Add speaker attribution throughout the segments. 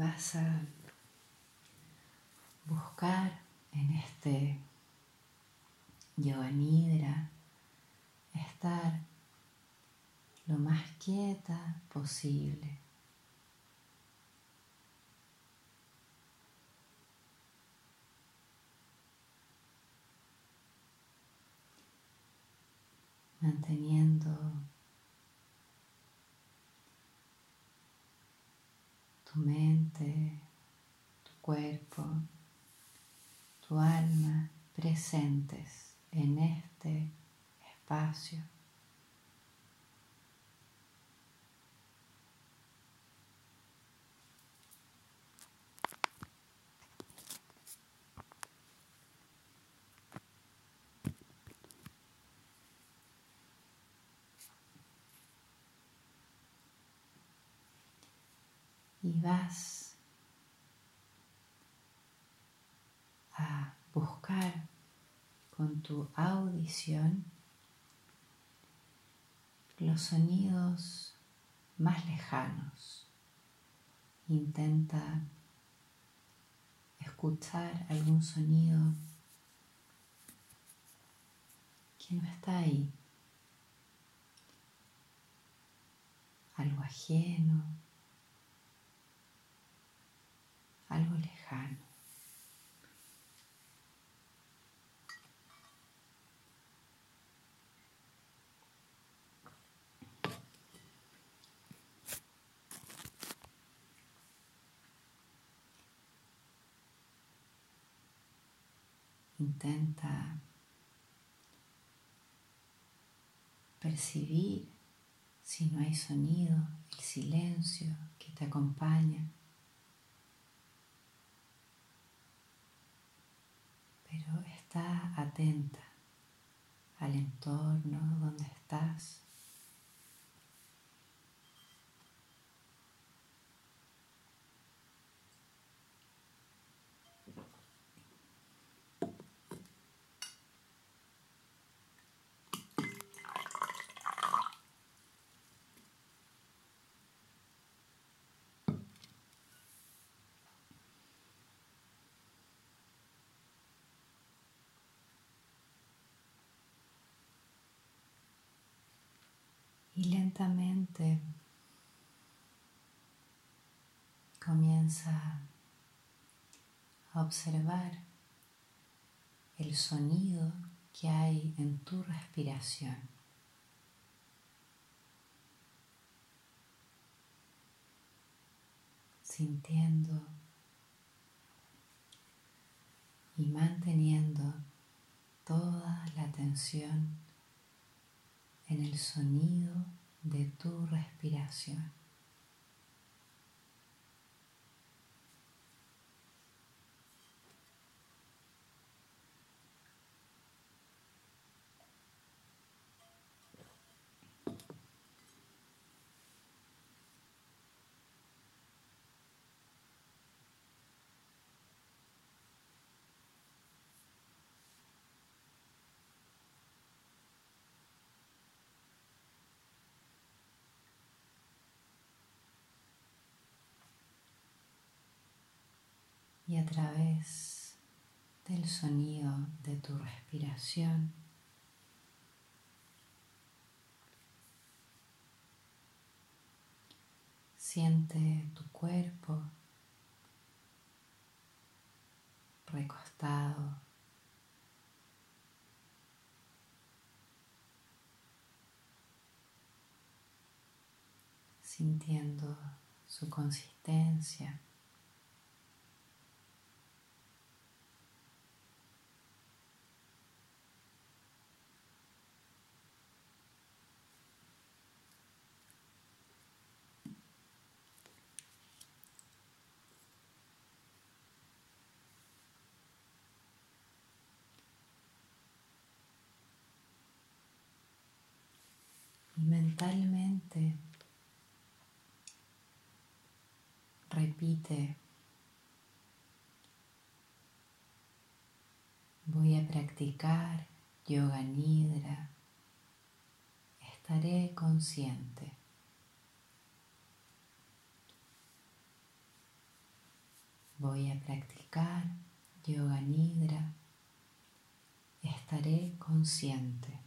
Speaker 1: vas a buscar en este nidra estar lo más quieta posible. manteniendo tu mente, tu cuerpo, tu alma presentes en este espacio. Y vas a buscar con tu audición los sonidos más lejanos. Intenta escuchar algún sonido que no está ahí. Algo ajeno, algo lejano. Intenta percibir si no hay sonido, el silencio que te acompaña. Pero está atenta al entorno donde estás. Y lentamente comienza a observar el sonido que hay en tu respiración. Sintiendo y manteniendo toda la atención en el sonido de tu respiración. Y a través del sonido de tu respiración. Siente tu cuerpo recostado. Sintiendo su consistencia mentalmente repite, voy a practicar yoga nidra, estaré consciente. voy a practicar yoga nidra, estaré consciente.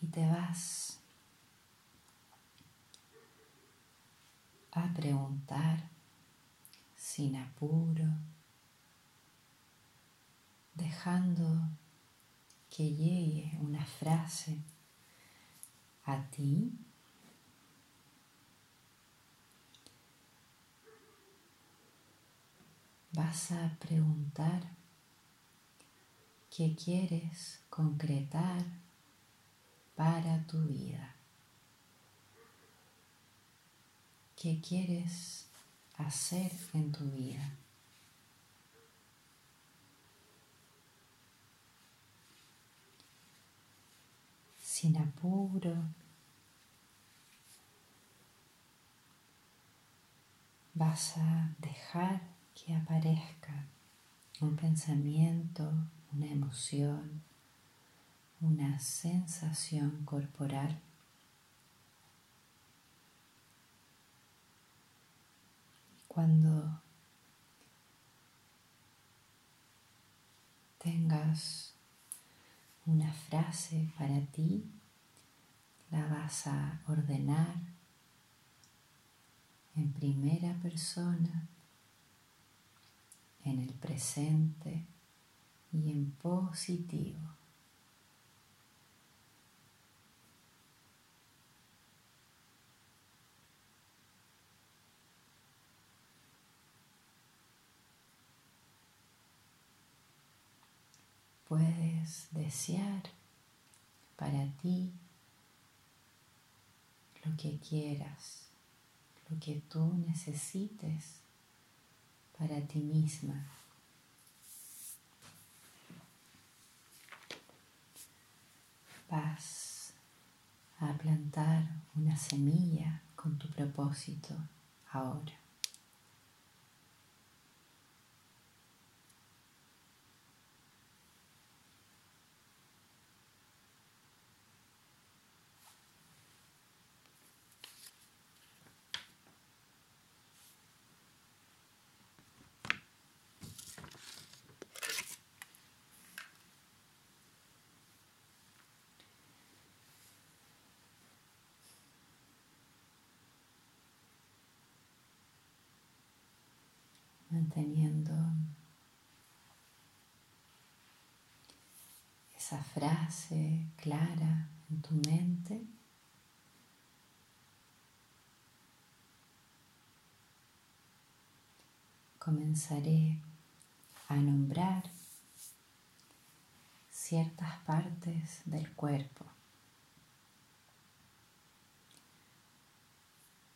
Speaker 1: y te vas a preguntar sin apuro, dejando que llegue una frase a ti. Vas a preguntar qué quieres concretar para tu vida. ¿Qué quieres hacer en tu vida? Sin apuro, vas a dejar que aparezca un pensamiento, una emoción, una sensación corporal. Cuando tengas una frase para ti, la vas a ordenar en primera persona, en el presente y en positivo. Puedes desear para ti lo que quieras, lo que tú necesites para ti misma. Vas a plantar una semilla con tu propósito ahora. Manteniendo esa frase clara en tu mente. Comenzaré a nombrar ciertas partes del cuerpo,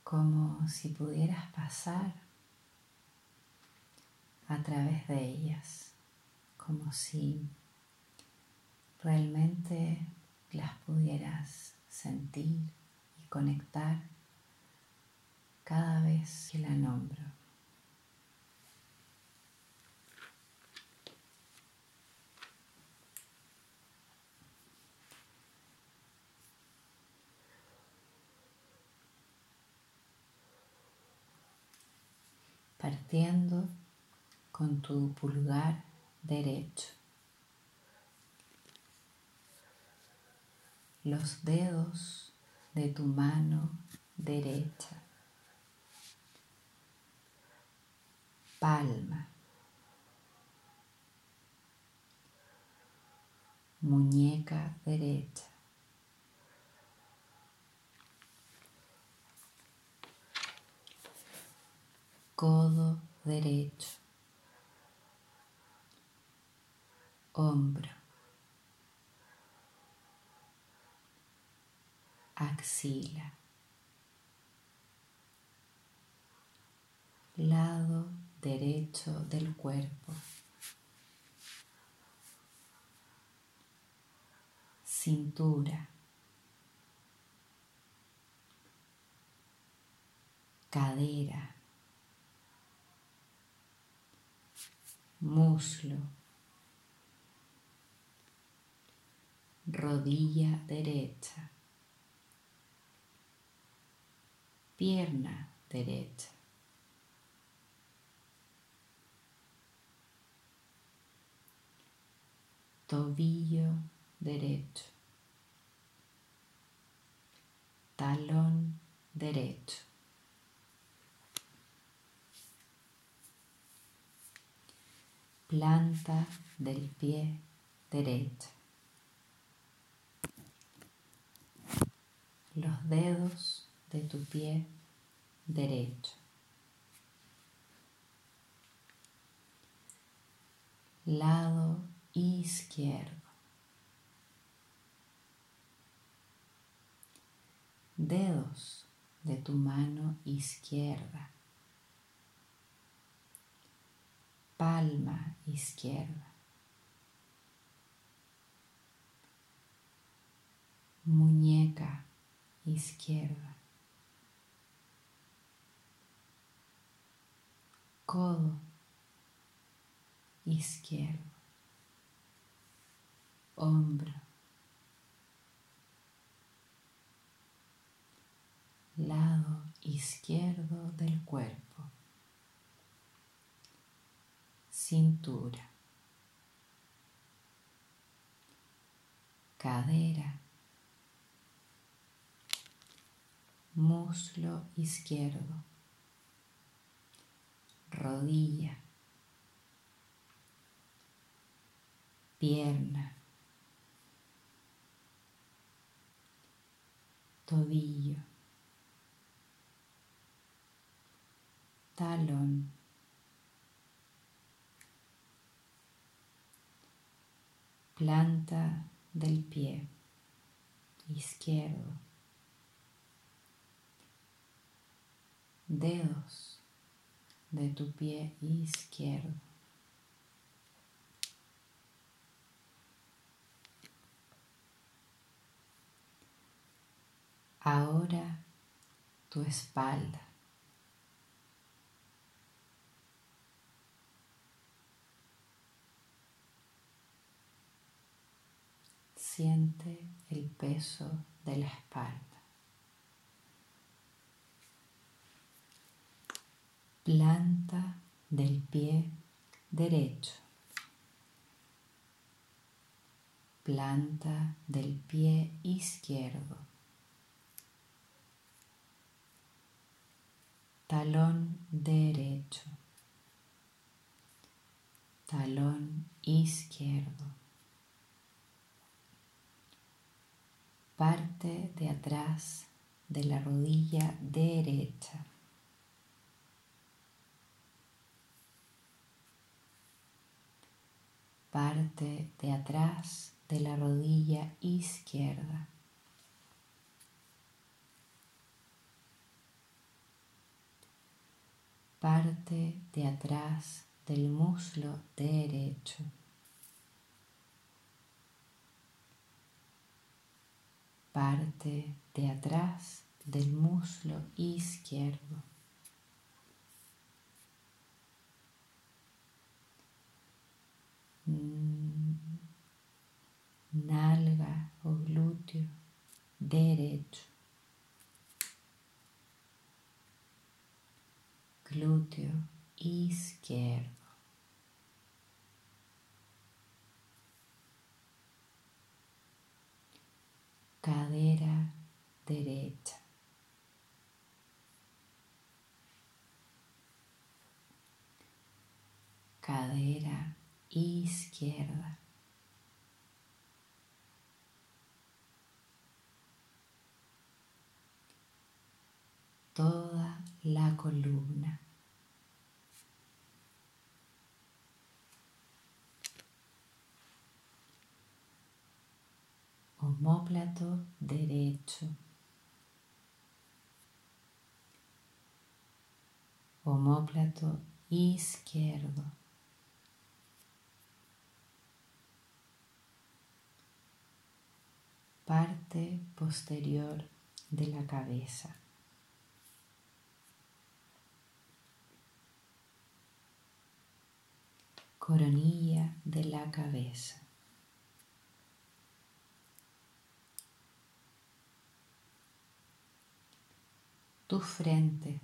Speaker 1: como si pudieras pasar a través de ellas, como si realmente las pudieras sentir y conectar cada vez que la nombro. partiendo con tu pulgar derecho. Los dedos de tu mano derecha. Palma. Muñeca derecha. Codo derecho. Hombro, axila, lado derecho del cuerpo, cintura, cadera, muslo, rodilla derecha, pierna derecha. Tobillo derecho, talón derecho. planta del pie derecho. Los dedos de tu pie derecho. Lado izquierdo. Dedos de tu mano izquierda. palma izquierda, muñeca izquierda, codo izquierdo, hombro, lado izquierdo del cuerpo. cintura, cadera, muslo izquierdo, rodilla, pierna, tobillo, talón, planta del pie. Izquierdo, dedos de tu pie izquierdo. Ahora tu espalda. Siente el peso de la espalda. Planta del pie derecho. Planta del pie izquierdo. Talón derecho. Talón izquierdo. parte de atrás de la rodilla derecha. Parte de atrás de la rodilla izquierda. Parte de atrás del muslo derecho. parte de atrás del muslo izquierdo. Nalga o glúteo derecho. Glúteo izquierdo. cadera derecha. Cadera izquierda. Toda la columna. omóplato derecho, omóplato izquierdo, parte posterior de la cabeza. Coronilla de la cabeza. Tu frente.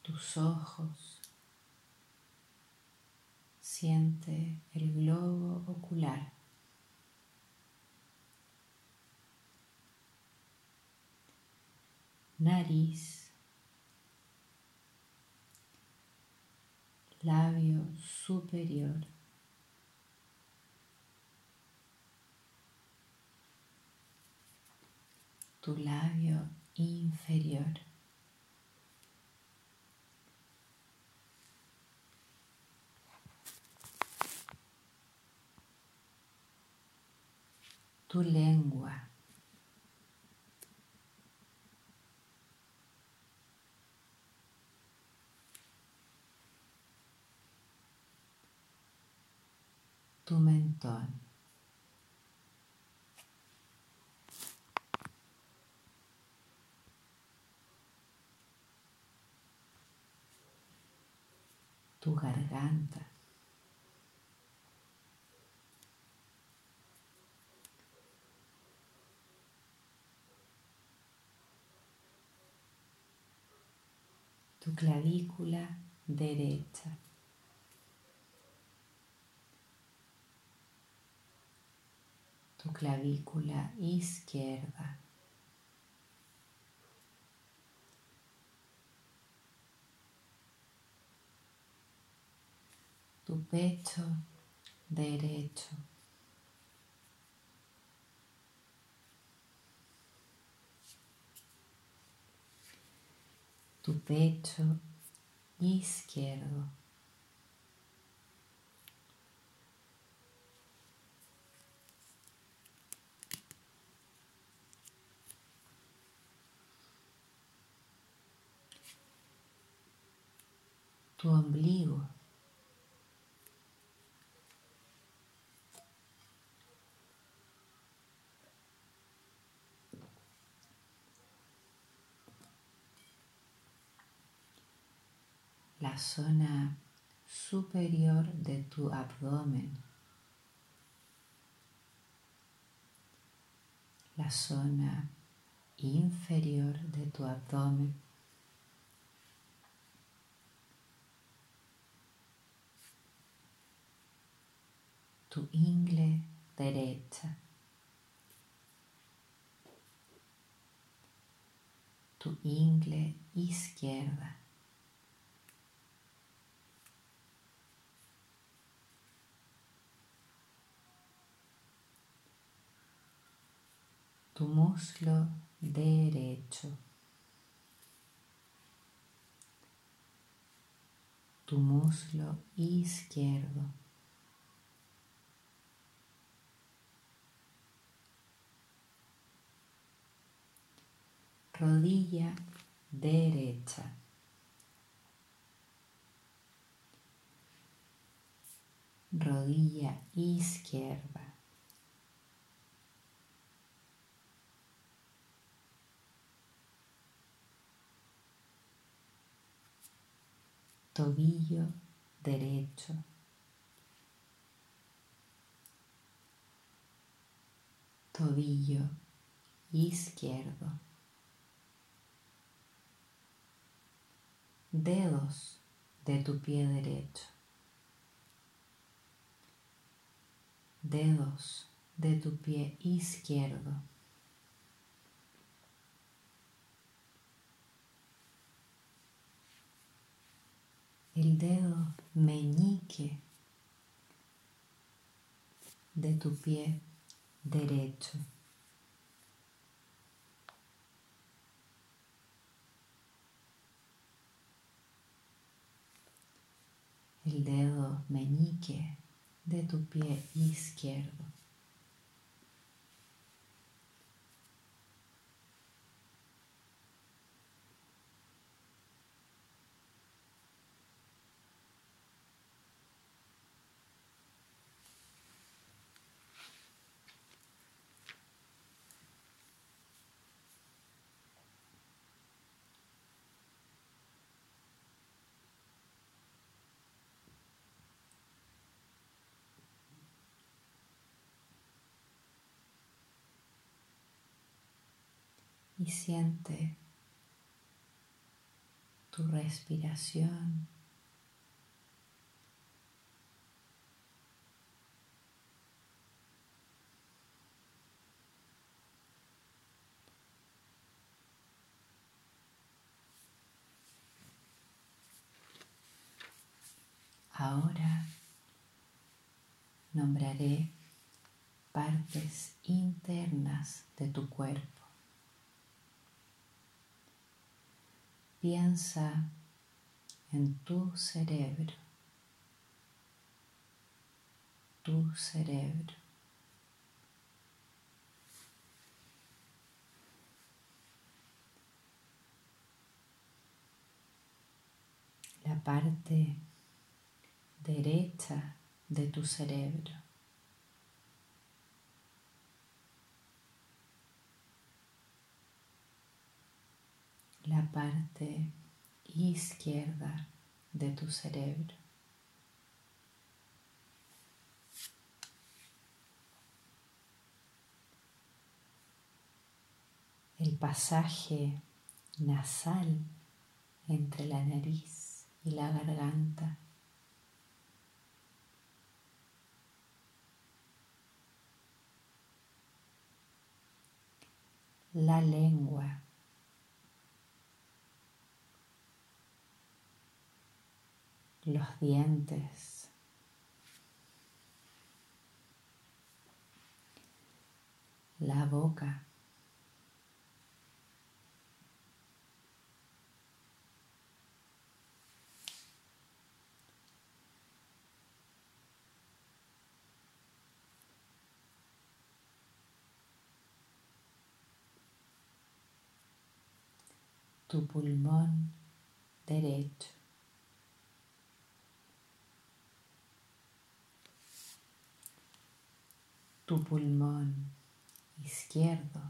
Speaker 1: Tus ojos. Siente el globo ocular. Nariz. Labio superior. Tu labio inferior. Tu lengua. Tu mentón. Tu garganta. Tu clavícula derecha. Tu clavícula izquierda. Tu pecho derecho. Tu pecho izquierdo. Tu ombligo. Zona superior de tu abdomen, la zona inferior de tu abdomen, tu ingle derecha, tu ingle izquierda. Tu muslo derecho, tu muslo izquierdo. Rodilla derecha. Rodilla izquierda. Tobillo derecho. Tobillo izquierdo. Dedos de tu pie derecho. Dedos de tu pie izquierdo. El dedo meñique de tu pie derecho. el dedo meñique de tu pie izquierdo. Siente tu respiración. Ahora nombraré partes internas de tu cuerpo. Piensa en tu cerebro, tu cerebro. La parte derecha de tu cerebro. Parte izquierda de tu cerebro. El pasaje nasal entre la nariz y la garganta. La lengua los dientes. La boca. tu pulmón derecho. Tu pulmón izquierdo.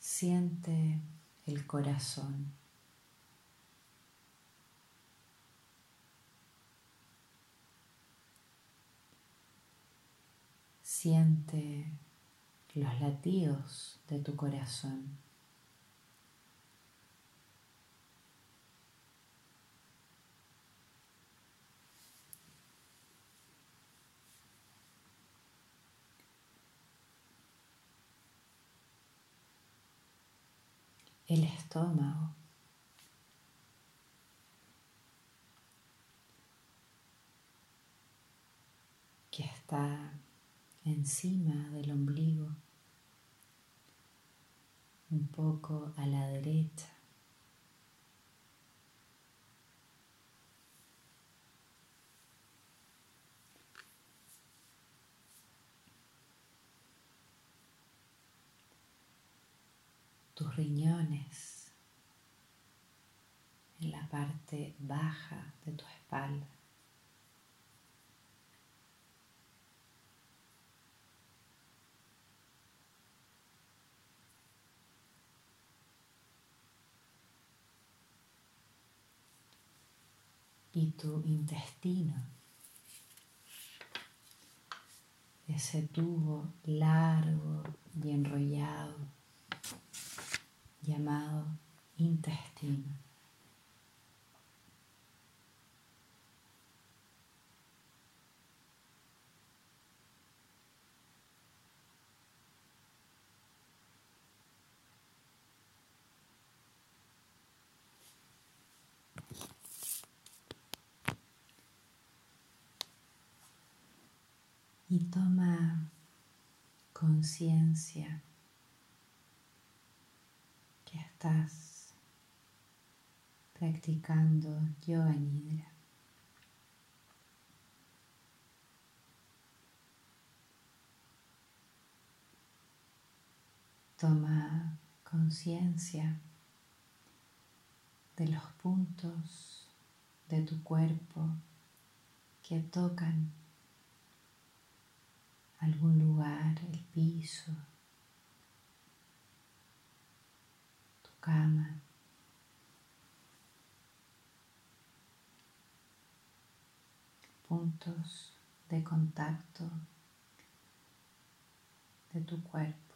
Speaker 1: Siente el corazón. Siente los latidos de tu corazón. El estómago. que está encima del ombligo, un poco a la derecha. tus riñones en la parte baja de tu espalda. Y tu intestino, ese tubo largo y enrollado llamado intestino. Y toma conciencia estás practicando yoga nidra. Toma conciencia de los puntos de tu cuerpo que tocan algún lugar, el piso, tu cama. puntos de contacto de tu cuerpo.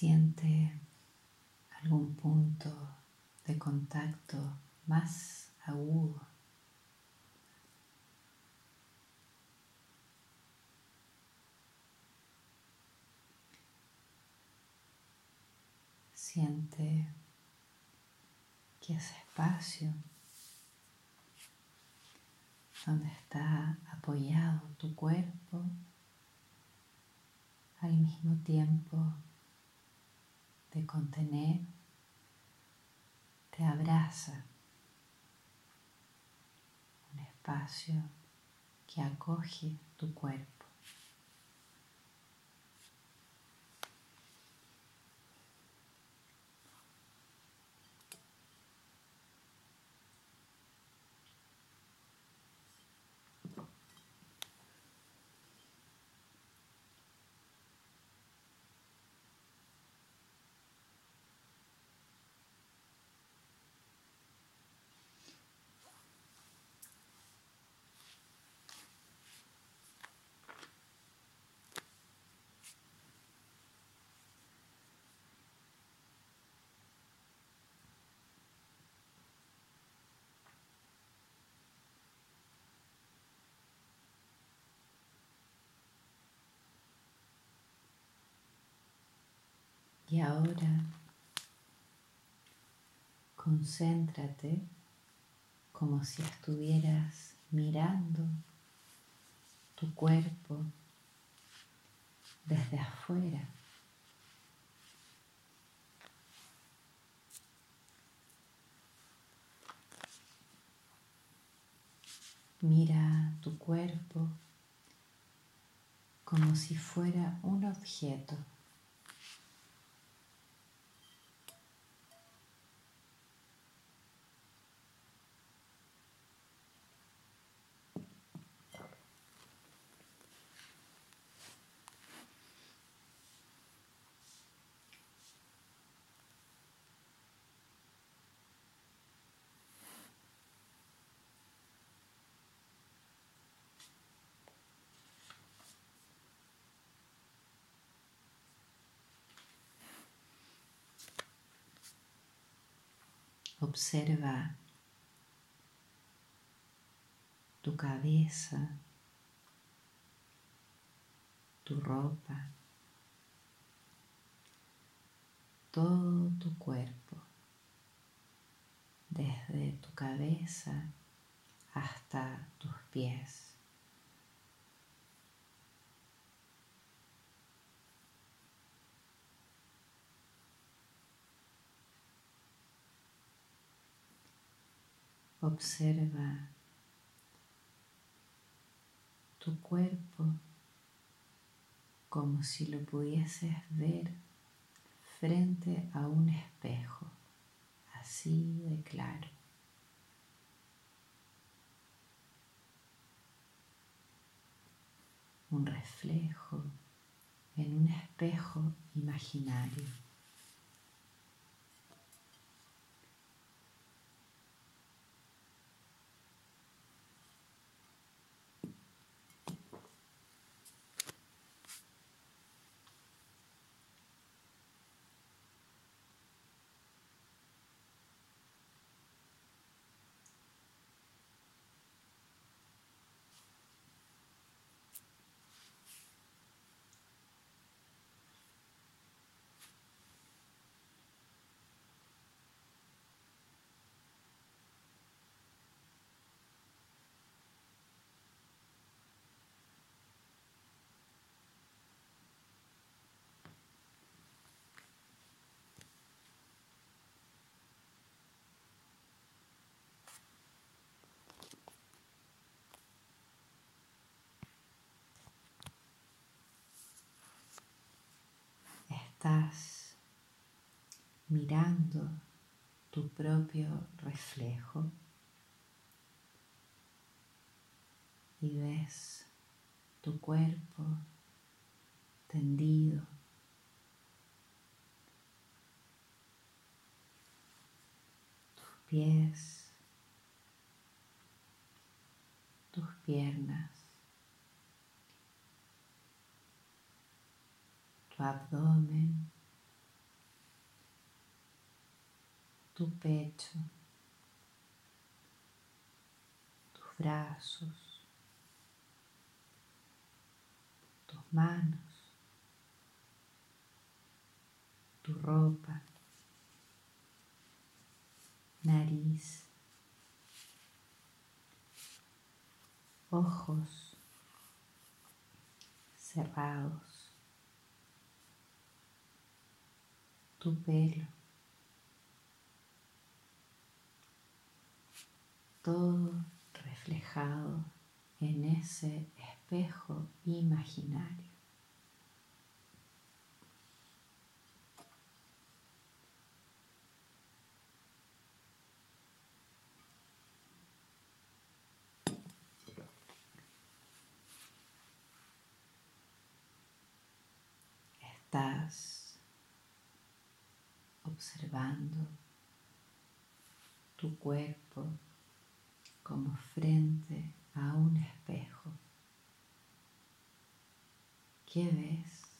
Speaker 1: Siente algún punto de contacto más agudo. Siente que ese espacio donde está apoyado tu cuerpo al mismo tiempo de contener, te abraza. Un espacio que acoge tu cuerpo. Y ahora concéntrate como si estuvieras mirando tu cuerpo desde afuera. Mira tu cuerpo como si fuera un objeto. Observa tu cabeza, tu ropa, todo tu cuerpo, desde tu cabeza hasta tus pies. Observa tu cuerpo como si lo pudieses ver frente a un espejo, así de claro. Un reflejo en un espejo imaginario. Estás mirando tu propio reflejo y ves tu cuerpo tendido. Tus pies, tus piernas, tu abdomen, tu pecho, tus brazos, manos, tu ropa, nariz, ojos cerrados, tu pelo, todo reflejado en ese espejo imaginario. Estás observando tu cuerpo como frente a un espejo. ¿Qué ves?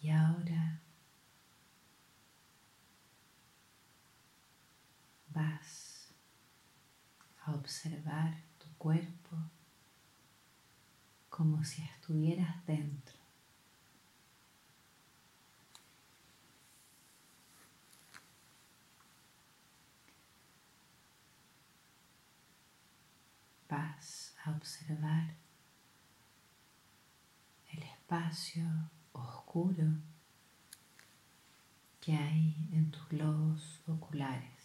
Speaker 1: Y ahora vas a observar tu cuerpo como si estuvieras dentro. Vas a observar el espacio oscuro que hay en tus globos oculares.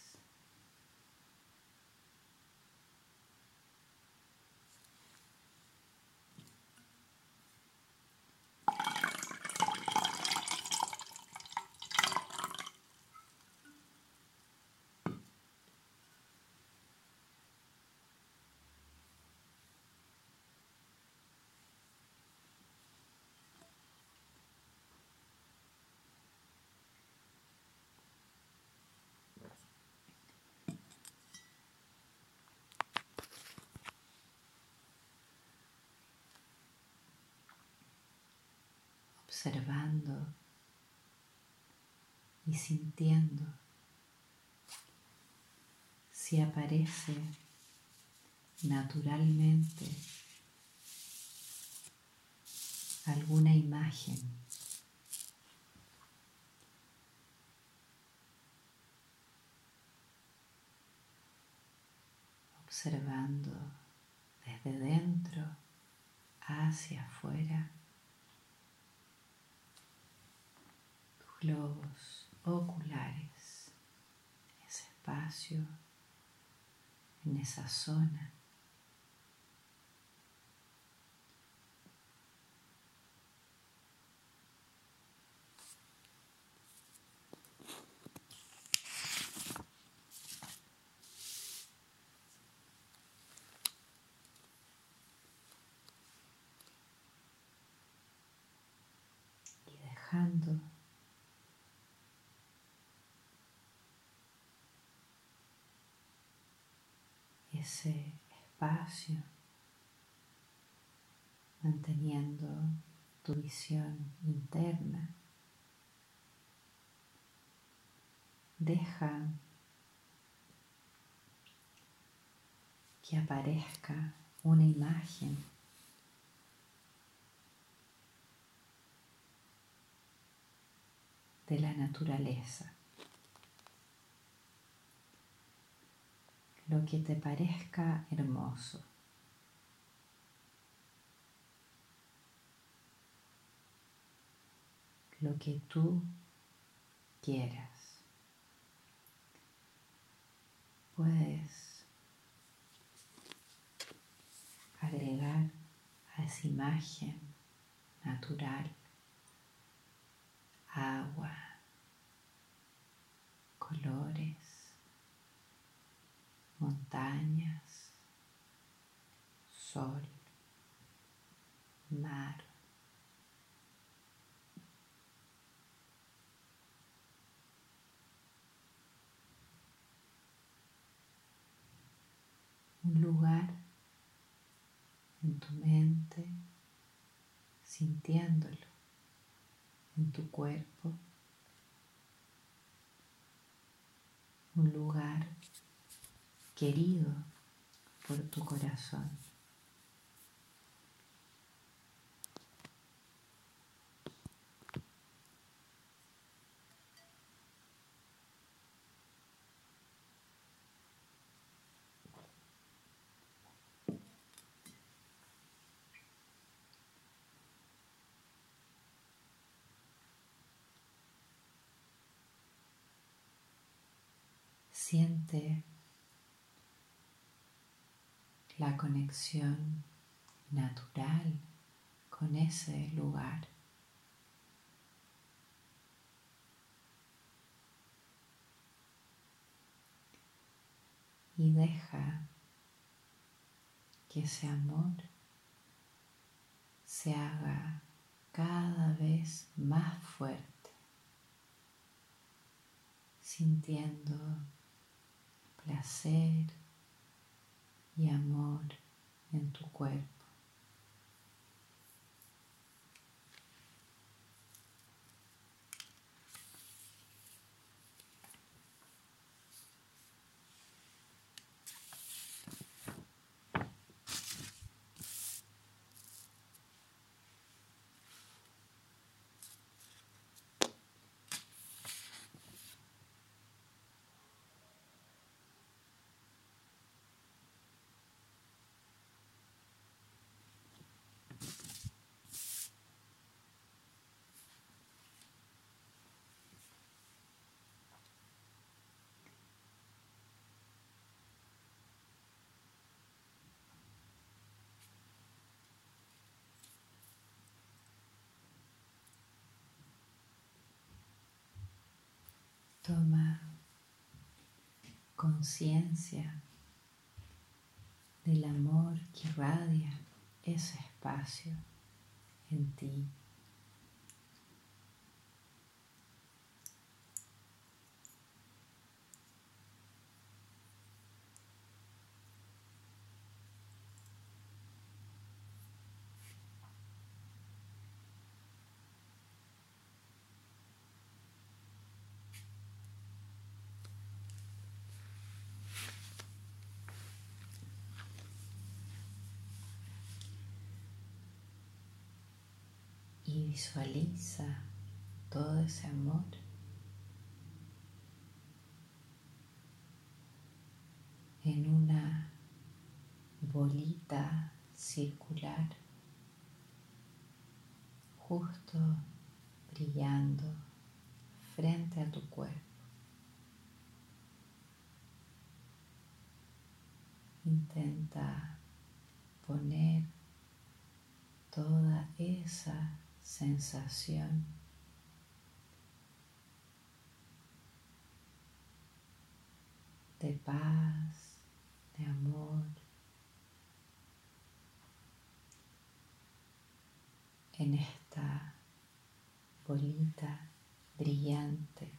Speaker 1: Observando y sintiendo si aparece naturalmente alguna imagen. Observando desde dentro hacia afuera. Globos oculares, ese espacio en esa zona. Y dejando ese espacio, manteniendo tu visión interna. Deja que aparezca una imagen de la naturaleza. Lo que te parezca hermoso. Lo que tú quieras. Puedes agregar a esa imagen natural agua, colores, montañas, sol, mar. Un lugar en tu mente, sintiéndolo en tu cuerpo. Un lugar querido por tu corazón. Siente la conexión natural con ese lugar. Y deja que ese amor se haga cada vez más fuerte, sintiendo placer, y amor en tu cuerpo. Toma conciencia del amor que irradia ese espacio en ti. y visualiza todo ese amor en una bolita circular justo brillando frente a tu cuerpo. Intenta poner toda esa sensación de paz, de amor, en esta bolita brillante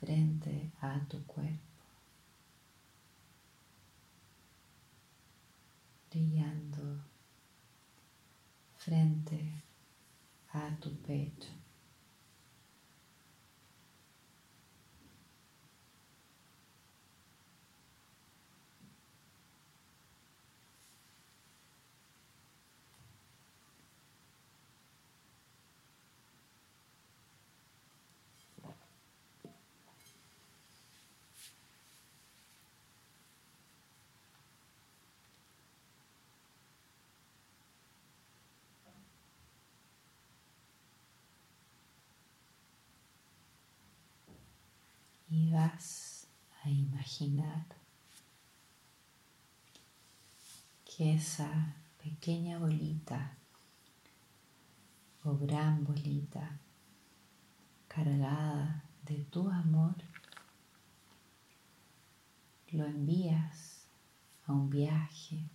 Speaker 1: frente a tu cuerpo. brillando frente a tu pecho. y vas a imaginar que esa pequeña bolita o gran bolita cargada de tu amor lo envías a un viaje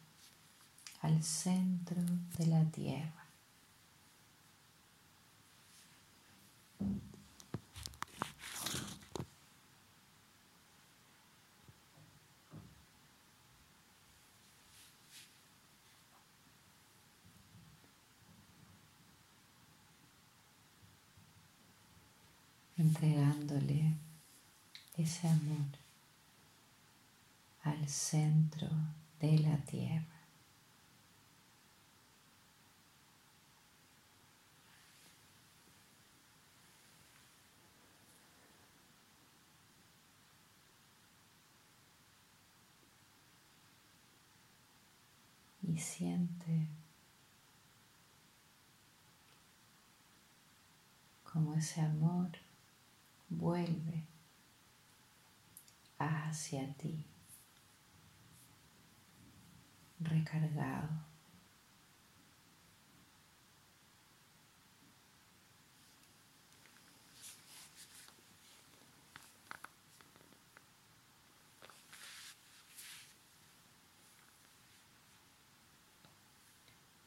Speaker 1: al centro de la tierra. Ese amor al centro de la tierra. Y siente como ese amor vuelve hacia ti, recargado.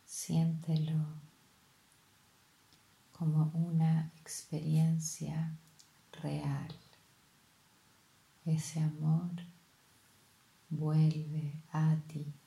Speaker 1: Siéntelo como una experiencia Ese amor vuelve a ti.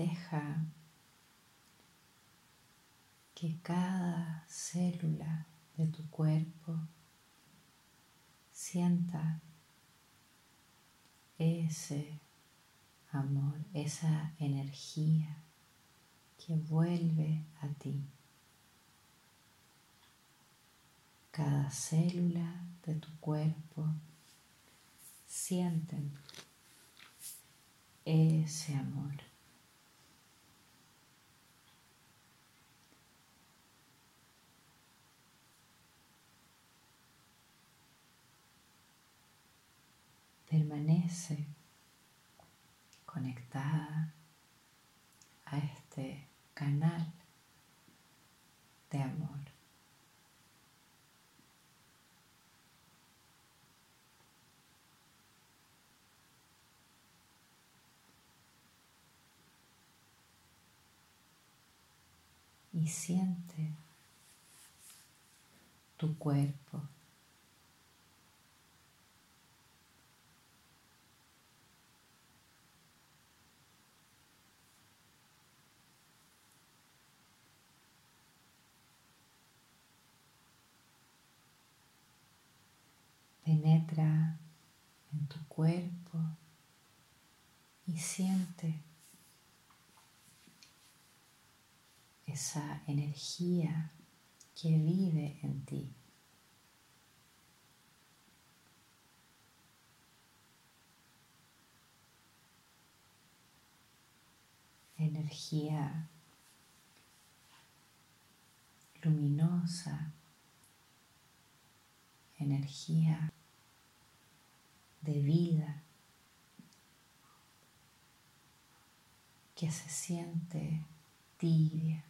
Speaker 1: Deja que cada célula de tu cuerpo sienta ese amor, esa energía que vuelve a ti. Cada célula de tu cuerpo sienten ese amor. Permanece conectada a este canal de amor. y siente tu cuerpo. Penetra en tu y siente esa energía que vive en ti. Energía luminosa, energía de vida que se siente tibia.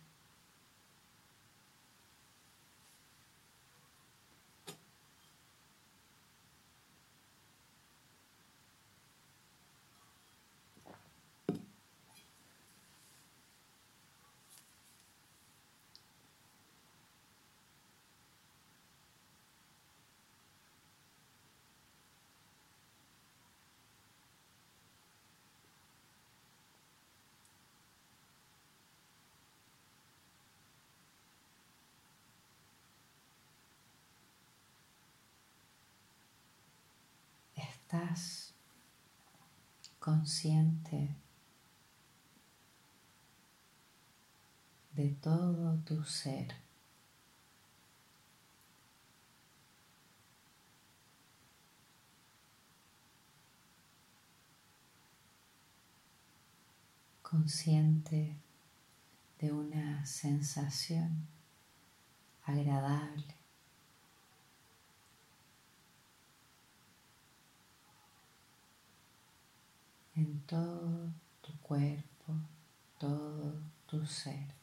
Speaker 1: Estás consciente de todo tu ser. consciente de una sensación agradable en todo tu cuerpo, todo tu ser.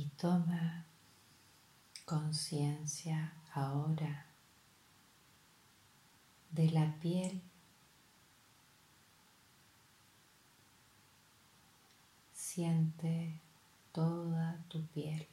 Speaker 1: y toma conciencia ahora de la piel. Siente toda tu piel.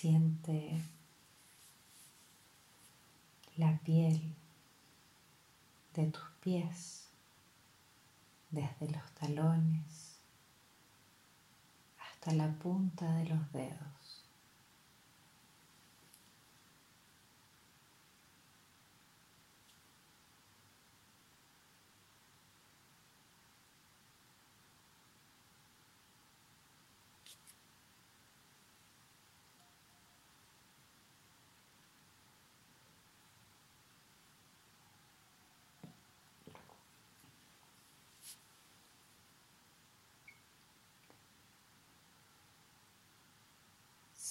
Speaker 1: Siente la piel de tus pies desde los talones hasta la punta de los dedos.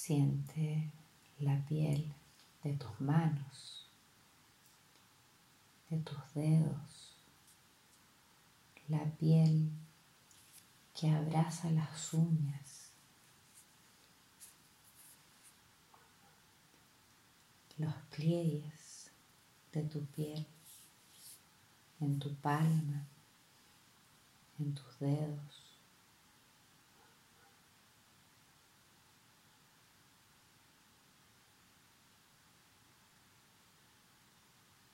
Speaker 1: Siente la piel de tus manos, de tus dedos, la piel que abraza las uñas, los pliegues de tu piel, en tu palma, en tus dedos.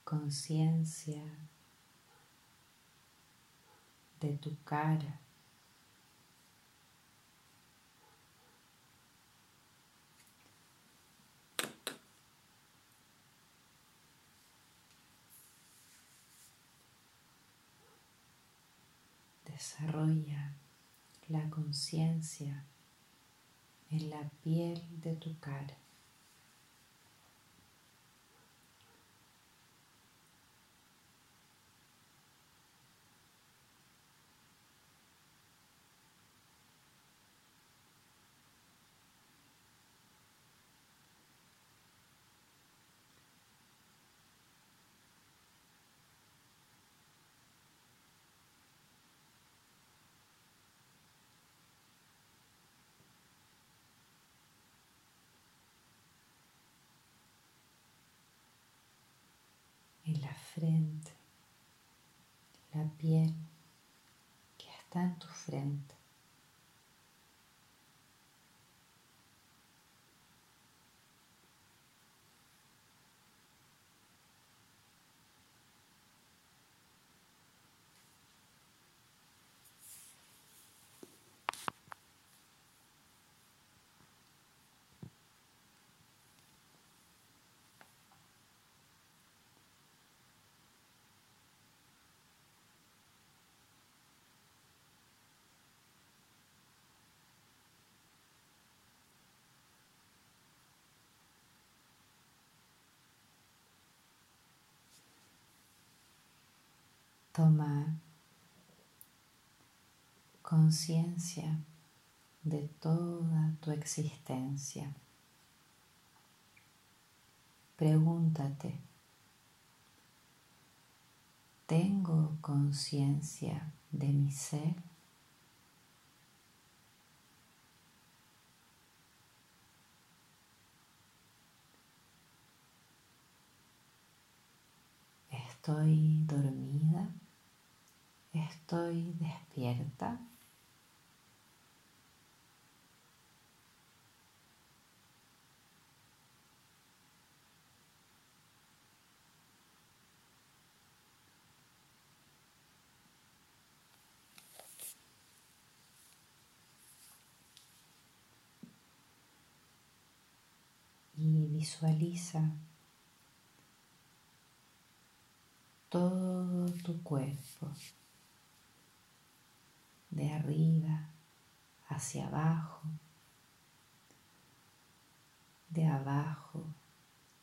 Speaker 1: Conciencia de tu cara. Desarrolla la conciencia en la piel de tu cara. en la la piel que está en tu frente. Toma conciencia de toda tu existencia. Pregúntate, ¿tengo conciencia de mi ser? ¿Estoy dormida? Estoy despierta. Y visualiza todo tu cuerpo de arriba hacia abajo, de abajo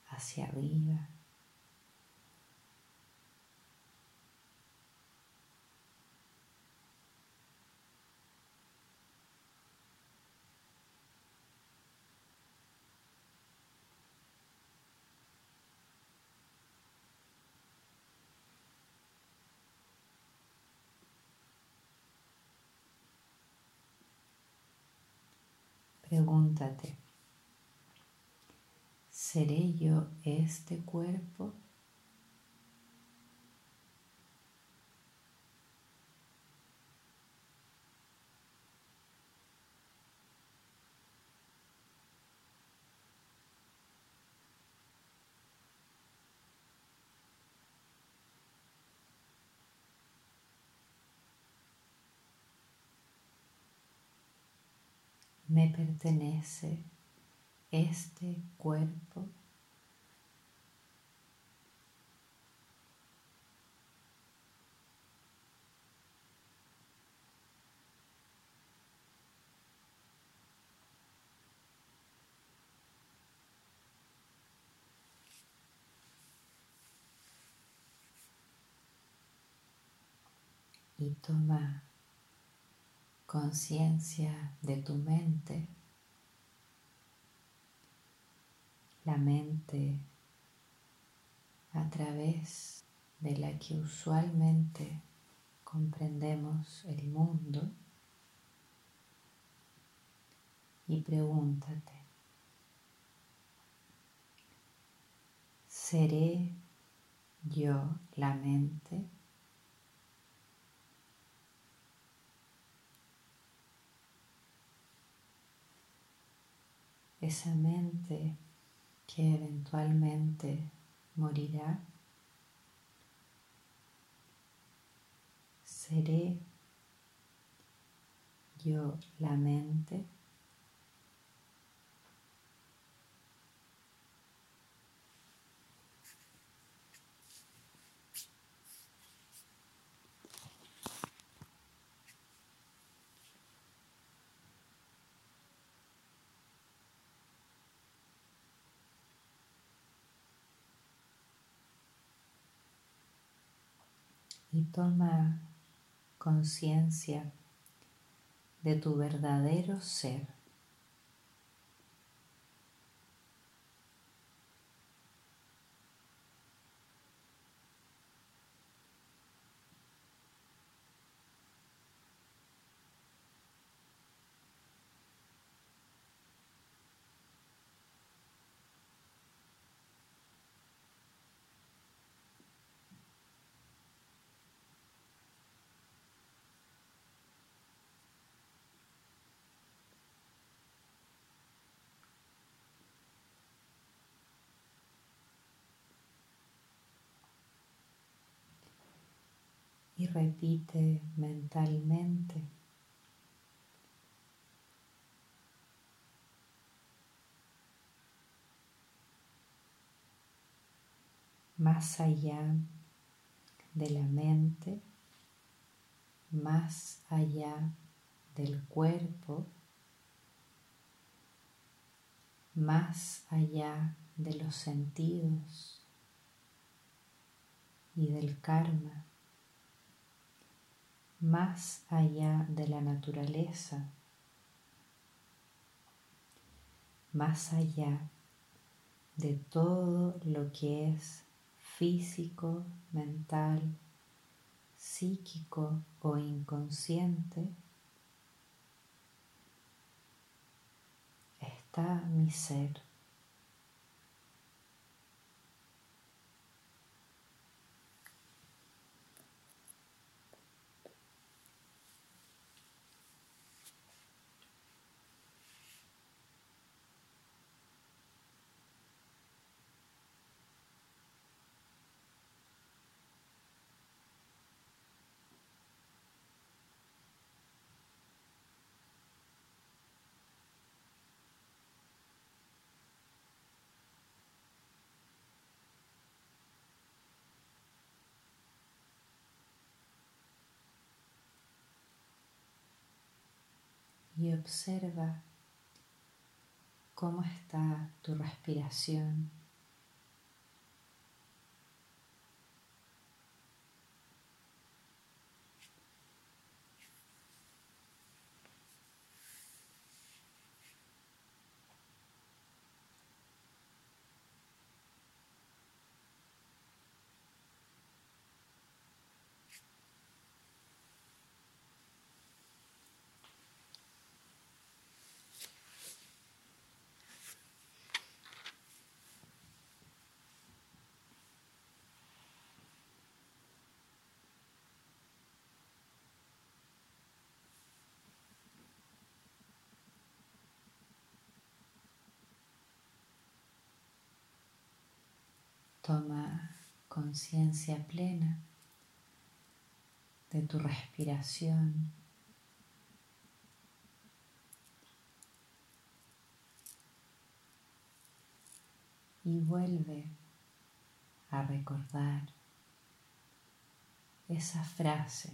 Speaker 1: hacia arriba. Pregúntate, ¿seré yo este cuerpo? Me pertenece este cuerpo. Y toma conciencia de tu mente, la mente a través de la que usualmente comprendemos el mundo, y pregúntate, ¿seré yo la mente? Esa mente que eventualmente morirá. Seré yo la mente. Y toma conciencia de tu verdadero ser. Repite mentalmente. Más allá de la mente, más allá del cuerpo, más allá de los sentidos y del karma más allá de la naturaleza, más allá de todo lo que es físico, mental, psíquico o inconsciente, está mi ser. Y observa cómo está tu respiración. Toma conciencia plena de tu respiración. Y vuelve a recordar esa frase.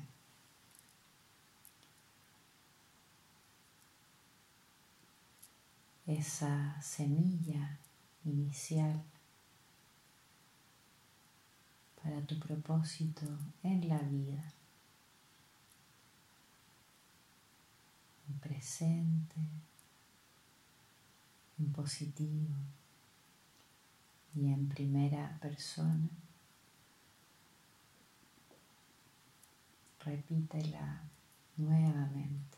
Speaker 1: Esa semilla inicial para tu propósito en la vida, en presente, en positivo y en primera persona. Repítela nuevamente.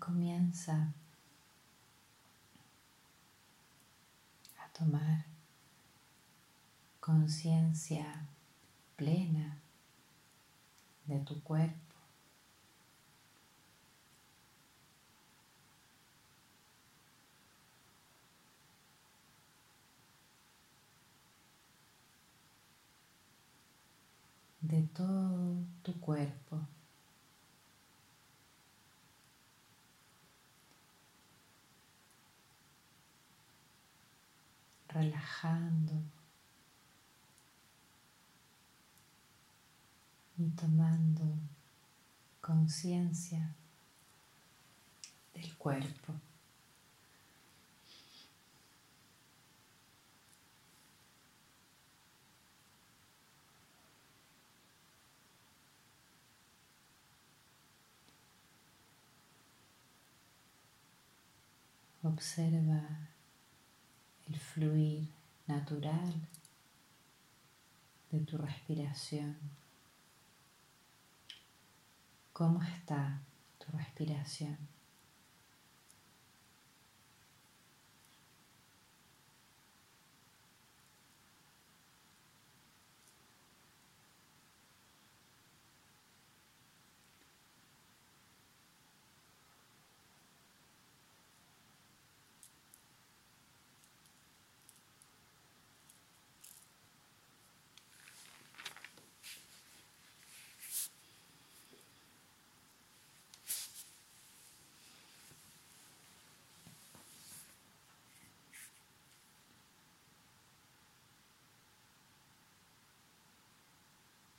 Speaker 1: Comienza a tomar conciencia plena de tu cuerpo. de todo tu cuerpo. Relajando y tomando conciencia del cuerpo. Observa el fluir natural de tu respiración. ¿Cómo está tu respiración?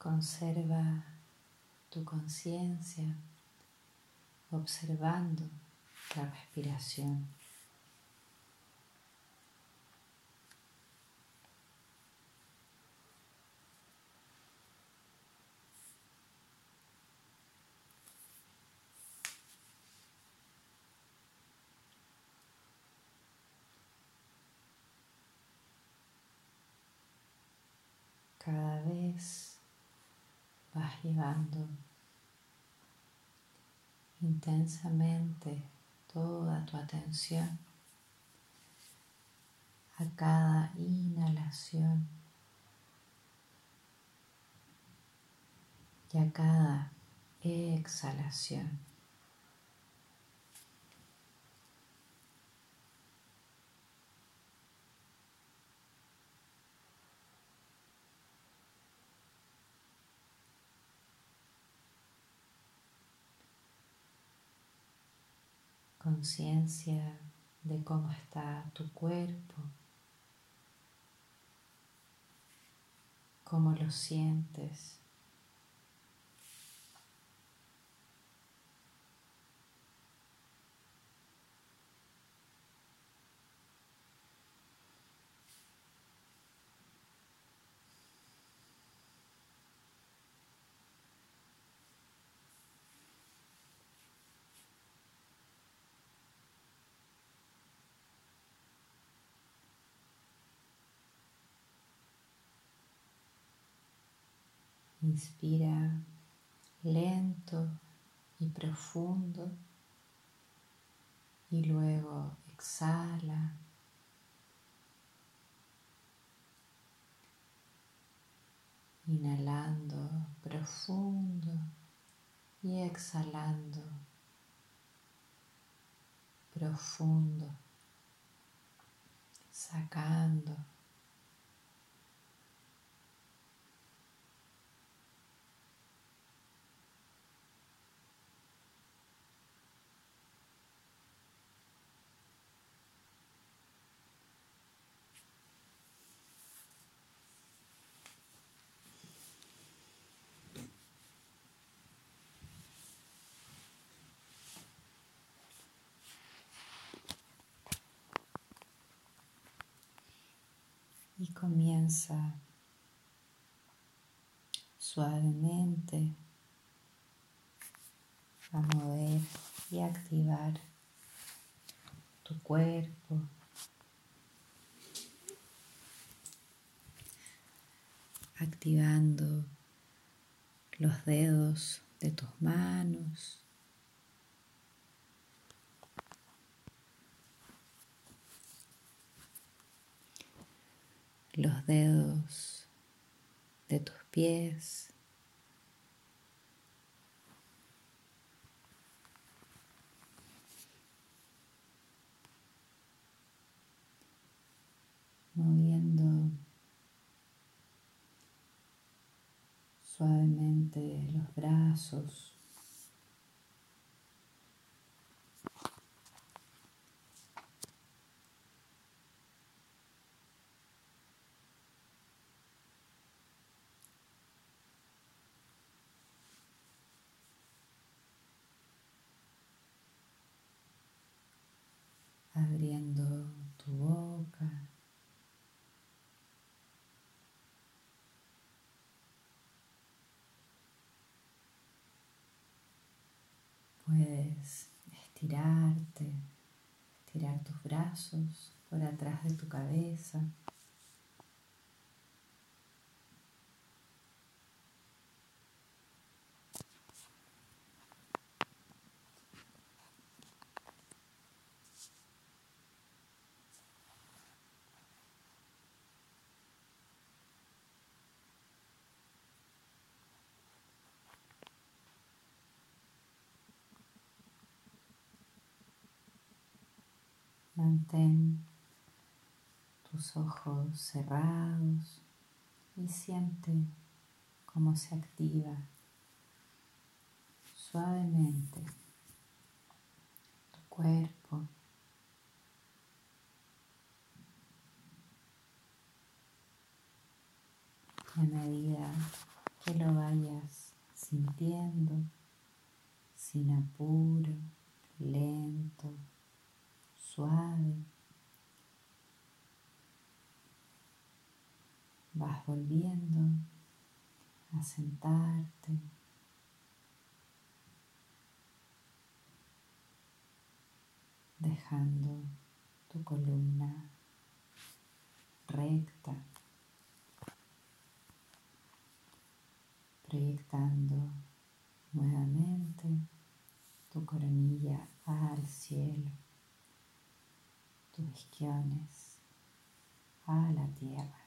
Speaker 1: Conserva tu conciencia observando la respiración. Cada vez vas llevando intensamente toda tu atención a cada inhalación y a cada exhalación. Conciencia de cómo está tu cuerpo, cómo lo sientes. Inspira lento y profundo y luego exhala. Inhalando profundo y exhalando profundo, sacando y suavemente a mover y activar tu cuerpo. activando los dedos de tus manos, los dedos de tus pies. moviendo suavemente los brazos. abriendo tu boca. Puedes estirarte, estirar tus brazos por atrás de tu cabeza. Tus ojos cerrados y siente cómo se activa suavemente tu cuerpo. A medida que lo vayas sintiendo, sin apuro, lento, suave. Vas volviendo a sentarte. Dejando tu columna recta, proyectando nuevamente tu coronilla al cielo isquiones a la tierra.